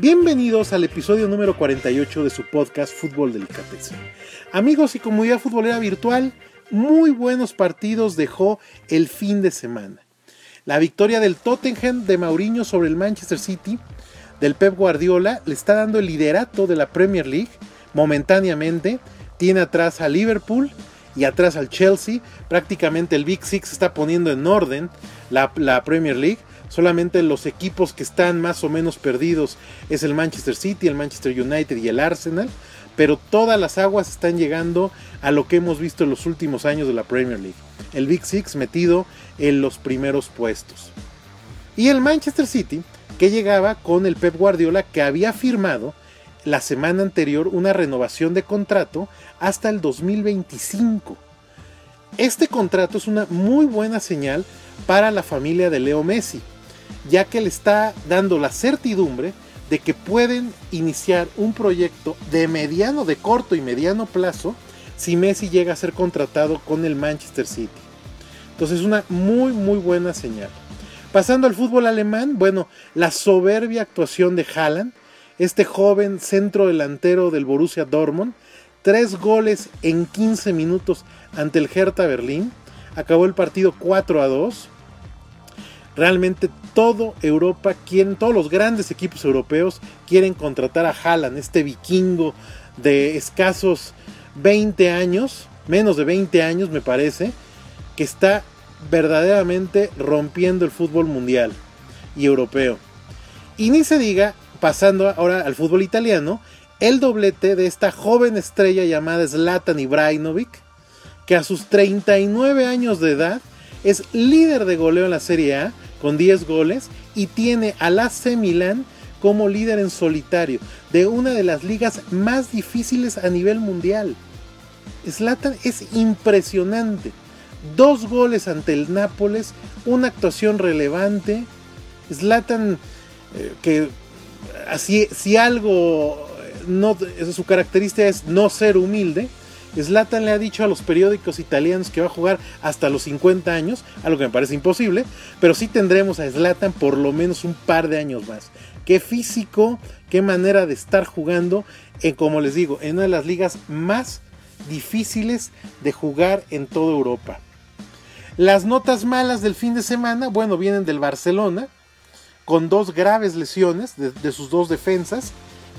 Bienvenidos al episodio número 48 de su podcast Fútbol Delicatessen. Amigos y comunidad futbolera virtual, muy buenos partidos dejó el fin de semana. La victoria del Tottenham de Mauriño sobre el Manchester City del Pep Guardiola le está dando el liderato de la Premier League momentáneamente. Tiene atrás a Liverpool y atrás al Chelsea. Prácticamente el Big Six está poniendo en orden la Premier League Solamente los equipos que están más o menos perdidos es el Manchester City, el Manchester United y el Arsenal. Pero todas las aguas están llegando a lo que hemos visto en los últimos años de la Premier League. El Big Six metido en los primeros puestos. Y el Manchester City, que llegaba con el Pep Guardiola, que había firmado la semana anterior una renovación de contrato hasta el 2025. Este contrato es una muy buena señal para la familia de Leo Messi, ya que le está dando la certidumbre de que pueden iniciar un proyecto de mediano, de corto y mediano plazo si Messi llega a ser contratado con el Manchester City. Entonces es una muy muy buena señal. Pasando al fútbol alemán, bueno, la soberbia actuación de Haaland, este joven centro delantero del Borussia Dortmund, tres goles en 15 minutos ante el Hertha Berlín, acabó el partido 4 a 2 Realmente todo Europa todos los grandes equipos europeos quieren contratar a Haaland, este vikingo de escasos 20 años, menos de 20 años me parece, que está verdaderamente rompiendo el fútbol mundial y europeo. Y ni se diga, pasando ahora al fútbol italiano, el doblete de esta joven estrella llamada Zlatan Ibrahimovic, que a sus 39 años de edad es líder de goleo en la Serie A con 10 goles y tiene al AC Milán como líder en solitario de una de las ligas más difíciles a nivel mundial. Zlatan es impresionante. Dos goles ante el Nápoles, una actuación relevante. Zlatan, eh, que así, si algo, no, su característica es no ser humilde, Zlatan le ha dicho a los periódicos italianos que va a jugar hasta los 50 años, algo que me parece imposible, pero sí tendremos a Zlatan por lo menos un par de años más. Qué físico, qué manera de estar jugando, en, como les digo, en una de las ligas más difíciles de jugar en toda Europa. Las notas malas del fin de semana, bueno, vienen del Barcelona, con dos graves lesiones de, de sus dos defensas,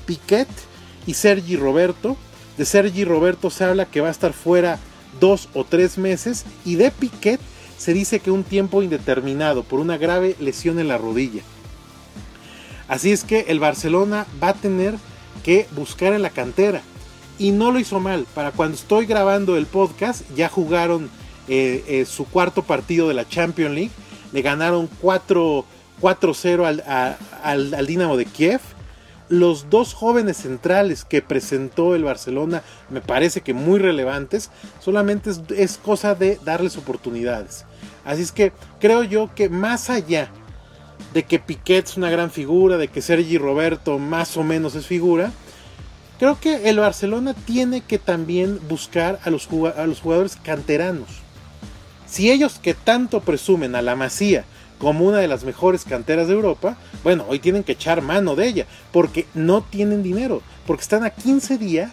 Piquet y Sergi Roberto, de Sergi Roberto se habla que va a estar fuera dos o tres meses y de Piquet se dice que un tiempo indeterminado por una grave lesión en la rodilla. Así es que el Barcelona va a tener que buscar en la cantera. Y no lo hizo mal. Para cuando estoy grabando el podcast ya jugaron eh, eh, su cuarto partido de la Champions League. Le ganaron 4-0 al, al, al Dinamo de Kiev los dos jóvenes centrales que presentó el Barcelona me parece que muy relevantes, solamente es, cosa de darles oportunidades. Así es que creo yo que más allá de que Piquet es una gran figura, de que Sergi Roberto más o menos es figura, creo que el Barcelona tiene que también buscar a los, a los jugadores canteranos. Si ellos que tanto presumen a la Masía, como una de las mejores canteras de Europa, bueno, hoy tienen que echar mano de ella, porque no tienen dinero, porque están a 15 días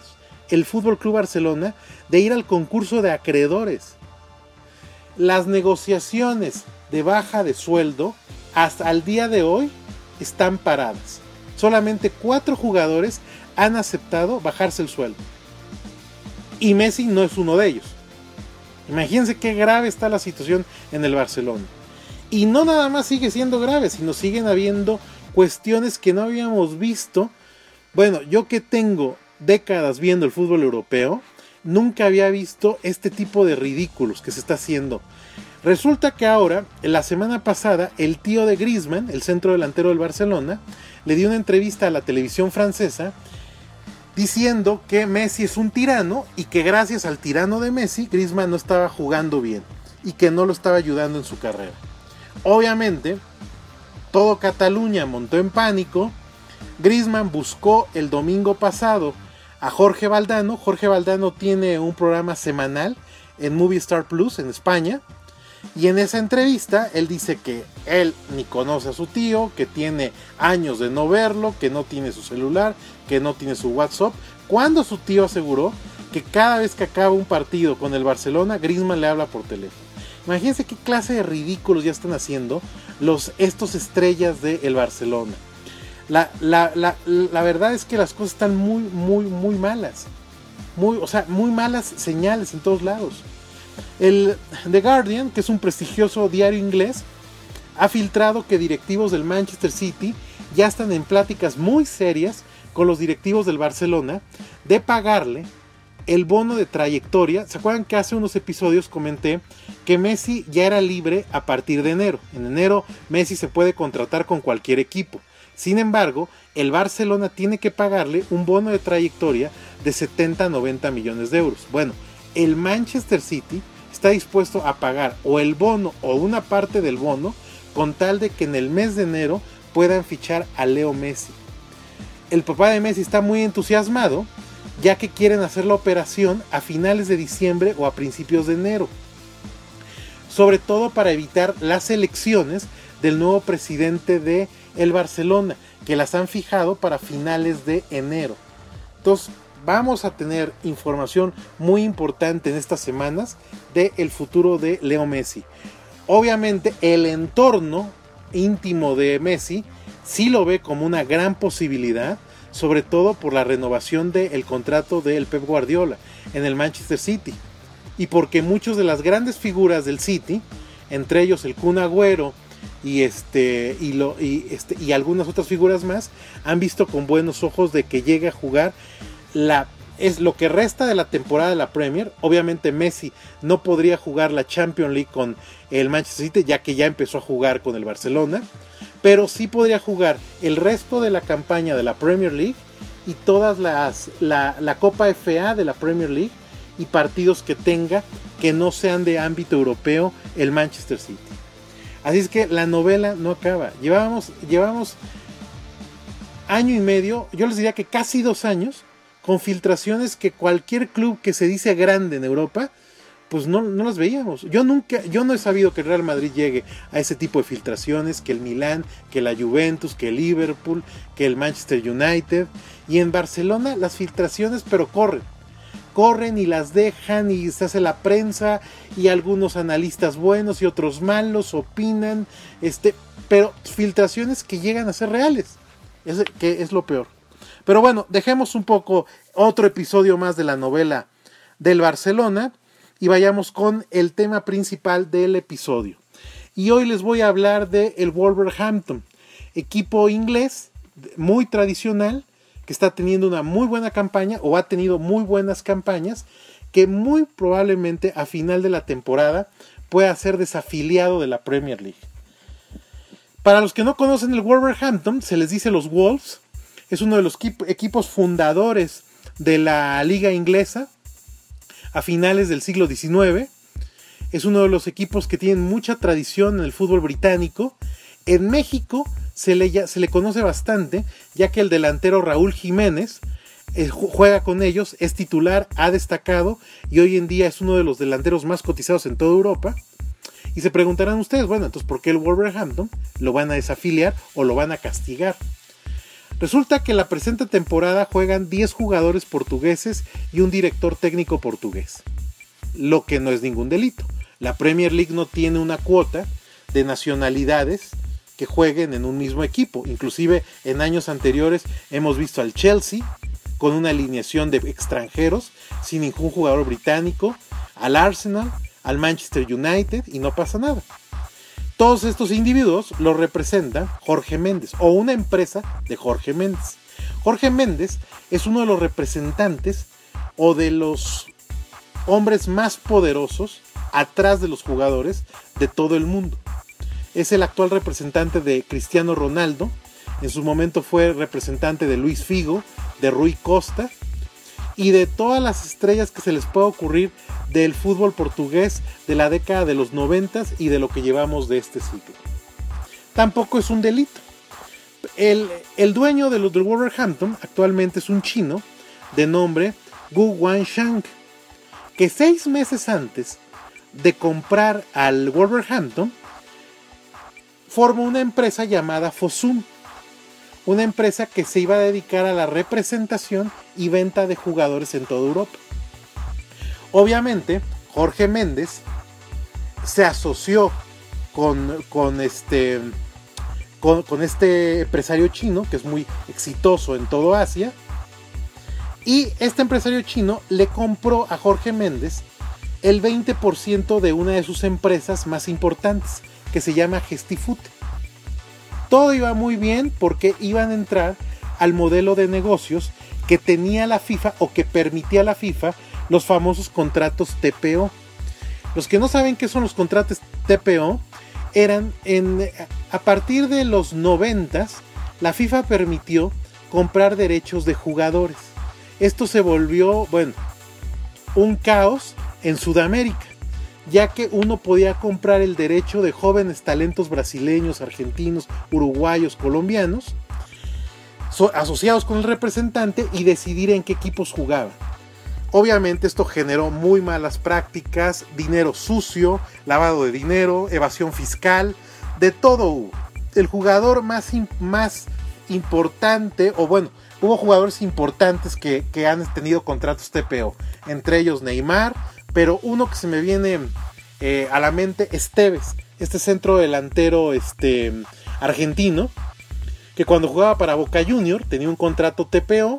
el Fútbol Club Barcelona de ir al concurso de acreedores. Las negociaciones de baja de sueldo hasta el día de hoy están paradas. Solamente cuatro jugadores han aceptado bajarse el sueldo. Y Messi no es uno de ellos. Imagínense qué grave está la situación en el Barcelona. Y no nada más sigue siendo grave, sino siguen habiendo cuestiones que no habíamos visto. Bueno, yo que tengo décadas viendo el fútbol europeo, nunca había visto este tipo de ridículos que se está haciendo. Resulta que ahora, la semana pasada, el tío de Griezmann, el centro delantero del Barcelona, le dio una entrevista a la televisión francesa diciendo que Messi es un tirano y que gracias al tirano de Messi, Griezmann no estaba jugando bien y que no lo estaba ayudando en su carrera. Obviamente, todo Cataluña montó en pánico. Grisman buscó el domingo pasado a Jorge Valdano. Jorge Valdano tiene un programa semanal en Movie Star Plus en España. Y en esa entrevista él dice que él ni conoce a su tío, que tiene años de no verlo, que no tiene su celular, que no tiene su WhatsApp, cuando su tío aseguró que cada vez que acaba un partido con el Barcelona, Griezmann le habla por teléfono. Imagínense qué clase de ridículos ya están haciendo los, estos estrellas del Barcelona. La, la, verdad es que las cosas están muy, muy, muy malas. Muy, o sea, muy malas señales en todos lados. El The Guardian, que es un prestigioso diario inglés, ha filtrado que directivos del Manchester City ya están en pláticas muy serias con los directivos del Barcelona de pagarle el bono de trayectoria. ¿Se acuerdan que hace unos episodios comenté que Messi ya era libre a partir de enero? En enero Messi se puede contratar con cualquier equipo. Sin embargo, el Barcelona tiene que pagarle un bono de trayectoria de 70 a 90 millones de euros. Bueno, el Manchester City está dispuesto a pagar o el bono o una parte del bono con tal de que en el mes de enero puedan fichar a Leo Messi. El papá de Messi está muy entusiasmado ya que quieren hacer la operación a finales de diciembre o a principios de enero. Sobre todo para evitar las elecciones del nuevo presidente de el Barcelona, que las han fijado para finales de enero. Entonces, vamos a tener información muy importante en estas semanas del el futuro de Leo Messi. Obviamente, el entorno íntimo de Messi sí lo ve como una gran posibilidad sobre todo por la renovación del contrato del Pep Guardiola en el Manchester City. Y porque muchos de las grandes figuras del City, entre ellos el Kun Agüero y, este, y, lo, y, este, y algunas otras figuras más, han visto con buenos ojos de que llegue a jugar la es lo que resta de la temporada de la Premier. Obviamente Messi no podría jugar la Champions League con el Manchester City ya que ya empezó a jugar con el Barcelona pero sí podría jugar el resto de la campaña de la Premier League y todas las la, Copa FA de la Premier League y partidos que tenga que no sean de ámbito europeo el Manchester City. Así es que la novela no acaba. Llevábamos, llevamos año y medio, yo les diría que casi dos años, con filtraciones que cualquier club que se dice grande en Europa pues no, no las veíamos. Yo nunca, yo no he sabido que el Real Madrid llegue a ese tipo de filtraciones, que el Milán, que la Juventus, que el Liverpool, que el Manchester United. Y en Barcelona las filtraciones, pero corren. Corren y las dejan y se hace la prensa y algunos analistas buenos y otros malos opinan, este, pero filtraciones que llegan a ser reales, es, que es lo peor. Pero bueno, dejemos un poco otro episodio más de la novela del Barcelona y vayamos con el tema principal del episodio. Y hoy les voy a hablar de el Wolverhampton, equipo inglés muy tradicional que está teniendo una muy buena campaña o ha tenido muy buenas campañas que muy probablemente a final de la temporada pueda ser desafiliado de la Premier League. Para los que no conocen el Wolverhampton, se les dice los Wolves, es uno de los equipos fundadores de la liga inglesa, a finales del siglo XIX. Es uno de los equipos que tienen mucha tradición en el fútbol británico. En México se le, se le conoce bastante, ya que el delantero Raúl Jiménez eh, juega con ellos, es titular, ha destacado y hoy en día es uno de los delanteros más cotizados en toda Europa. Y se preguntarán ustedes, bueno, entonces ¿por qué el Wolverhampton lo van a desafiliar o lo van a castigar? Resulta que la presente temporada juegan 10 jugadores portugueses y un director técnico portugués, lo que no es ningún delito. La Premier League no tiene una cuota de nacionalidades que jueguen en un mismo equipo. Inclusive en años anteriores hemos visto al Chelsea con una alineación de extranjeros sin ningún jugador británico, al Arsenal, al Manchester United y no pasa nada. Todos estos individuos los representa Jorge Méndez o una empresa de Jorge Méndez. Jorge Méndez es uno de los representantes o de los hombres más poderosos atrás de los jugadores de todo el mundo. Es el actual representante de Cristiano Ronaldo, en su momento fue representante de Luis Figo, de Rui Costa y de todas las estrellas que se les pueda ocurrir del fútbol portugués de la década de los 90 y de lo que llevamos de este siglo. Tampoco es un delito. El, dueño de los del Wolverhampton actualmente es un chino de nombre Gu Wanshang, que seis meses antes de comprar al Wolverhampton, formó una empresa llamada Fosun, una empresa que se iba a dedicar a la representación y venta de jugadores en toda Europa. Obviamente, Jorge Méndez se asoció con, con este, con, este empresario chino, que es muy exitoso en todo Asia. Y este empresario chino le compró a Jorge Méndez el 20% de una de sus empresas más importantes, que se llama Gestifute. Todo iba muy bien porque iban a entrar al modelo de negocios que tenía la FIFA o que permitía la FIFA los famosos contratos TPO. Los que no saben qué son los contratos TPO eran en a partir de los 90 la FIFA permitió comprar derechos de jugadores. Esto se volvió, bueno, un caos en Sudamérica, ya que uno podía comprar el derecho de jóvenes talentos brasileños, argentinos, uruguayos, colombianos, asociados con el representante y decidir en qué equipos jugaban. Obviamente esto generó muy malas prácticas, dinero sucio, lavado de dinero, evasión fiscal, de todo hubo. El jugador más, más importante, o bueno, hubo jugadores importantes que, que han tenido contratos TPO, entre ellos Neymar, pero uno que se me viene eh, a la mente es Tevez, este centro delantero este, argentino, que cuando jugaba para Boca Junior tenía un contrato TPO,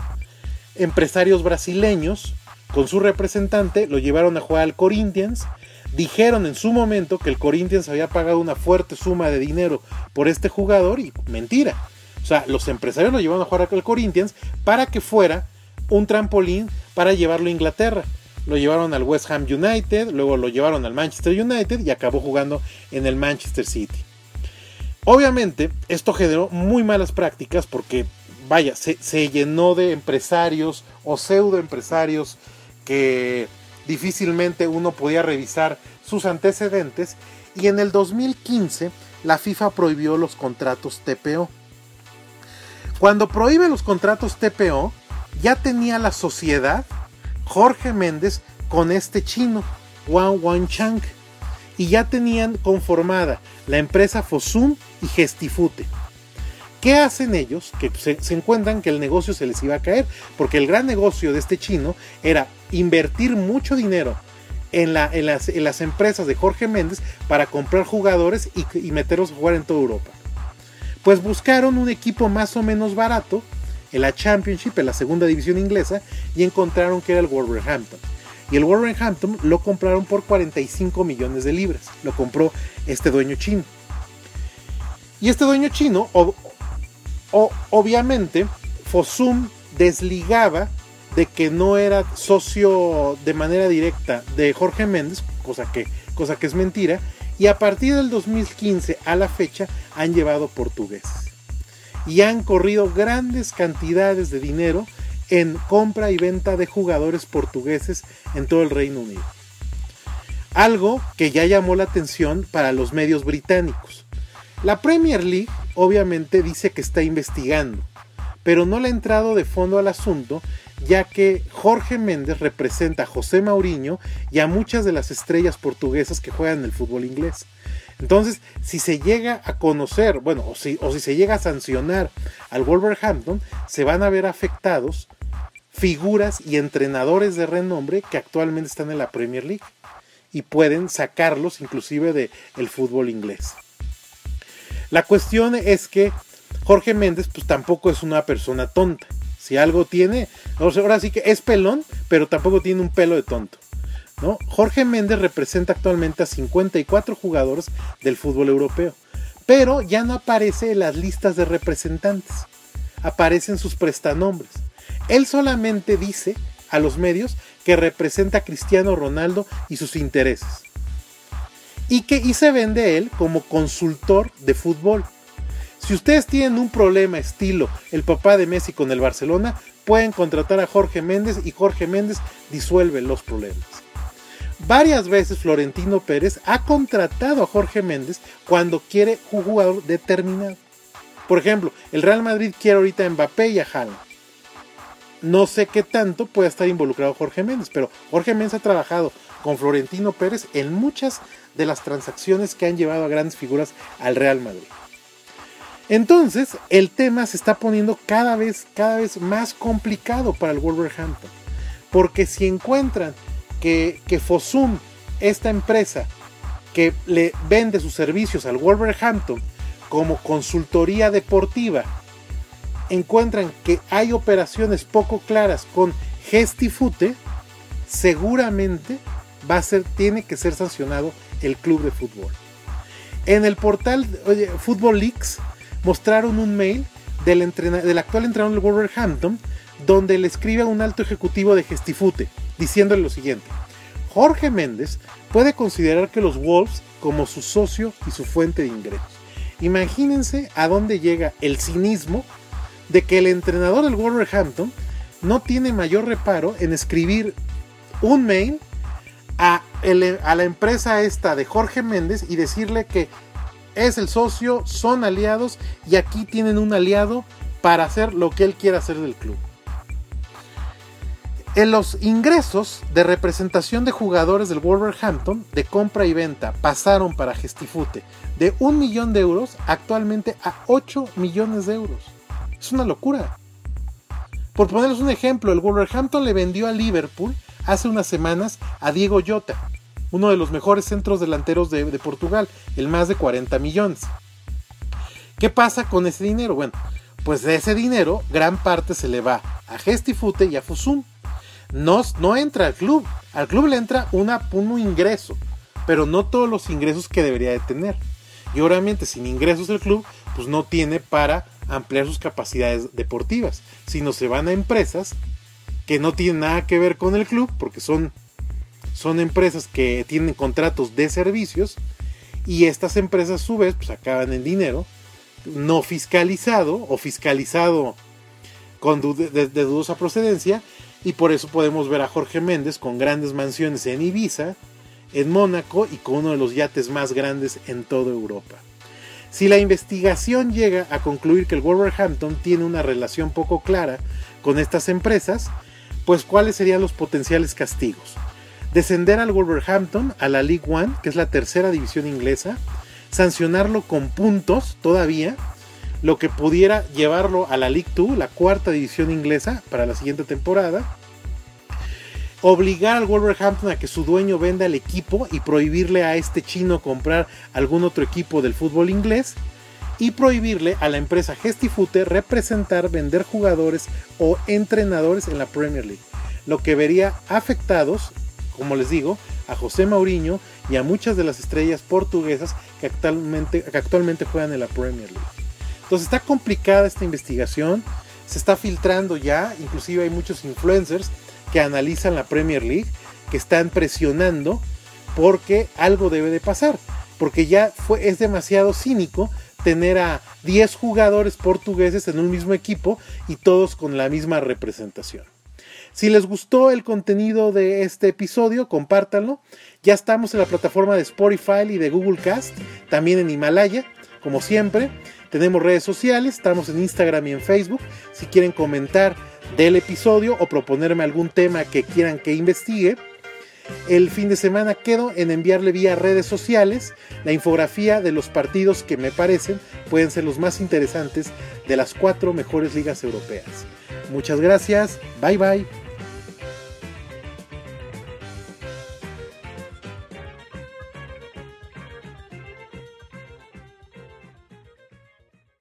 empresarios brasileños con su representante lo llevaron a jugar al Corinthians, dijeron en su momento que el Corinthians había pagado una fuerte suma de dinero por este jugador y mentira. O sea, los empresarios lo llevaron a jugar al Corinthians para que fuera un trampolín para llevarlo a Inglaterra lo llevaron al West Ham United, luego lo llevaron al Manchester United y acabó jugando en el Manchester City. Obviamente, esto generó muy malas prácticas porque, vaya, se, llenó de empresarios o pseudo empresarios que difícilmente uno podía revisar sus antecedentes y en el 2015 la FIFA prohibió los contratos TPO. Cuando prohíbe los contratos TPO, ya tenía la sociedad Jorge Méndez con este chino, Wang Wanchang, y ya tenían conformada la empresa Fosun y Gestifute. ¿Qué hacen ellos? Que se, encuentran que el negocio se les iba a caer, porque el gran negocio de este chino era invertir mucho dinero en, las, empresas de Jorge Méndez para comprar jugadores y, y meterlos a jugar en toda Europa. Pues buscaron un equipo más o menos barato en la Championship, en la segunda división inglesa, y encontraron que era el Wolverhampton. Y el Wolverhampton lo compraron por 45 millones de libras. Lo compró este dueño chino. Y este dueño chino, obviamente, Fossum desligaba de que no era socio de manera directa de Jorge Méndez, cosa que, cosa que es mentira, y a partir del 2015 a la fecha han llevado portugueses y han corrido grandes cantidades de dinero en compra y venta de jugadores portugueses en todo el Reino Unido. Algo que ya llamó la atención para los medios británicos. La Premier League obviamente dice que está investigando, pero no le ha entrado de fondo al asunto ya que Jorge Méndez representa a José Mourinho y a muchas de las estrellas portuguesas que juegan en el fútbol inglés. Entonces, si se llega a conocer, bueno, o si, se llega a sancionar al Wolverhampton, se van a ver afectados figuras y entrenadores de renombre que actualmente están en la Premier League y pueden sacarlos inclusive del el fútbol inglés. La cuestión es que Jorge Méndez pues tampoco es una persona tonta. Si algo tiene, ahora sí que es pelón, pero tampoco tiene un pelo de tonto. Jorge Méndez representa actualmente a 54 jugadores del fútbol europeo, pero ya no aparece en las listas de representantes, aparecen sus prestanombres. Él solamente dice a los medios que representa a Cristiano Ronaldo y sus intereses. Y que y se vende él como consultor de fútbol. Si ustedes tienen un problema estilo el papá de Messi con el Barcelona, pueden contratar a Jorge Méndez y Jorge Méndez disuelve los problemas. Varias veces Florentino Pérez ha contratado a Jorge Méndez cuando quiere un jugador determinado. Por ejemplo, el Real Madrid quiere ahorita a Mbappé y a Haaland. No sé qué tanto puede estar involucrado Jorge Méndez, pero Jorge Méndez ha trabajado con Florentino Pérez en muchas de las transacciones que han llevado a grandes figuras al Real Madrid. Entonces, el tema se está poniendo cada vez, cada vez más complicado para el Wolverhampton. Porque si encuentran que, que esta empresa que le vende sus servicios al Wolverhampton como consultoría deportiva, encuentran que hay operaciones poco claras con Gestifute, seguramente va a ser, tiene que ser sancionado el club de fútbol. En el portal oye, Football Leaks mostraron un mail del, del actual entrenador del Wolverhampton donde le escribe a un alto ejecutivo de Gestifute diciéndole lo siguiente. Jorge Méndez puede considerar que los Wolves como su socio y su fuente de ingresos. Imagínense a dónde llega el cinismo de que el entrenador del Wolverhampton no tiene mayor reparo en escribir un mail a, a, la empresa esta de Jorge Méndez y decirle que es el socio, son aliados y aquí tienen un aliado para hacer lo que él quiera hacer del club. En los ingresos de representación de jugadores del Wolverhampton de compra y venta pasaron para Gestifute de un millón de euros actualmente a 8 millones de euros. Es una locura. Por ponerles un ejemplo, el Wolverhampton le vendió a Liverpool hace unas semanas a Diego Jota, uno de los mejores centros delanteros de, de Portugal, el más de 40 millones. ¿Qué pasa con ese dinero? Bueno, pues de ese dinero gran parte se le va a Gestifute y a Fosun no, entra al club. Al club le entra una, un ingreso, pero no todos los ingresos que debería de tener. Y obviamente sin ingresos el club, pues no tiene para ampliar sus capacidades deportivas, sino se van a empresas que no tienen nada que ver con el club, porque son, son empresas que tienen contratos de servicios, y estas empresas a su vez pues acaban en dinero no fiscalizado o fiscalizado con de dudosa procedencia y por eso podemos ver a Jorge Méndez con grandes mansiones en Ibiza, en Mónaco y con uno de los yates más grandes en toda Europa. Si la investigación llega a concluir que el Wolverhampton tiene una relación poco clara con estas empresas, pues cuáles serían los potenciales castigos. Descender al Wolverhampton a la League One, que es la tercera división inglesa, sancionarlo con puntos todavía, lo que pudiera llevarlo a la League 2, la cuarta división inglesa, para la siguiente temporada. Obligar al Wolverhampton a que su dueño venda el equipo y prohibirle a este chino comprar algún otro equipo del fútbol inglés. Y prohibirle a la empresa Gestifute representar, vender jugadores o entrenadores en la Premier League. Lo que vería afectados, como les digo, a José Mourinho y a muchas de las estrellas portuguesas que actualmente, que actualmente juegan en la Premier League. Entonces está complicada esta investigación, se está filtrando ya, inclusive hay muchos influencers que analizan la Premier League, que están presionando porque algo debe de pasar, porque ya es demasiado cínico tener a 10 jugadores portugueses en un mismo equipo y todos con la misma representación. Si les gustó el contenido de este episodio, compártanlo. Ya estamos en la plataforma de Spotify y de Google Cast, también en Himalaya, como siempre. Tenemos redes sociales, estamos en Instagram y en Facebook. Si quieren comentar del episodio o proponerme algún tema que quieran que investigue. El fin de semana quedo en enviarle vía redes sociales la infografía de los partidos que me parecen pueden ser los más interesantes de las cuatro mejores ligas europeas. Muchas gracias, bye bye.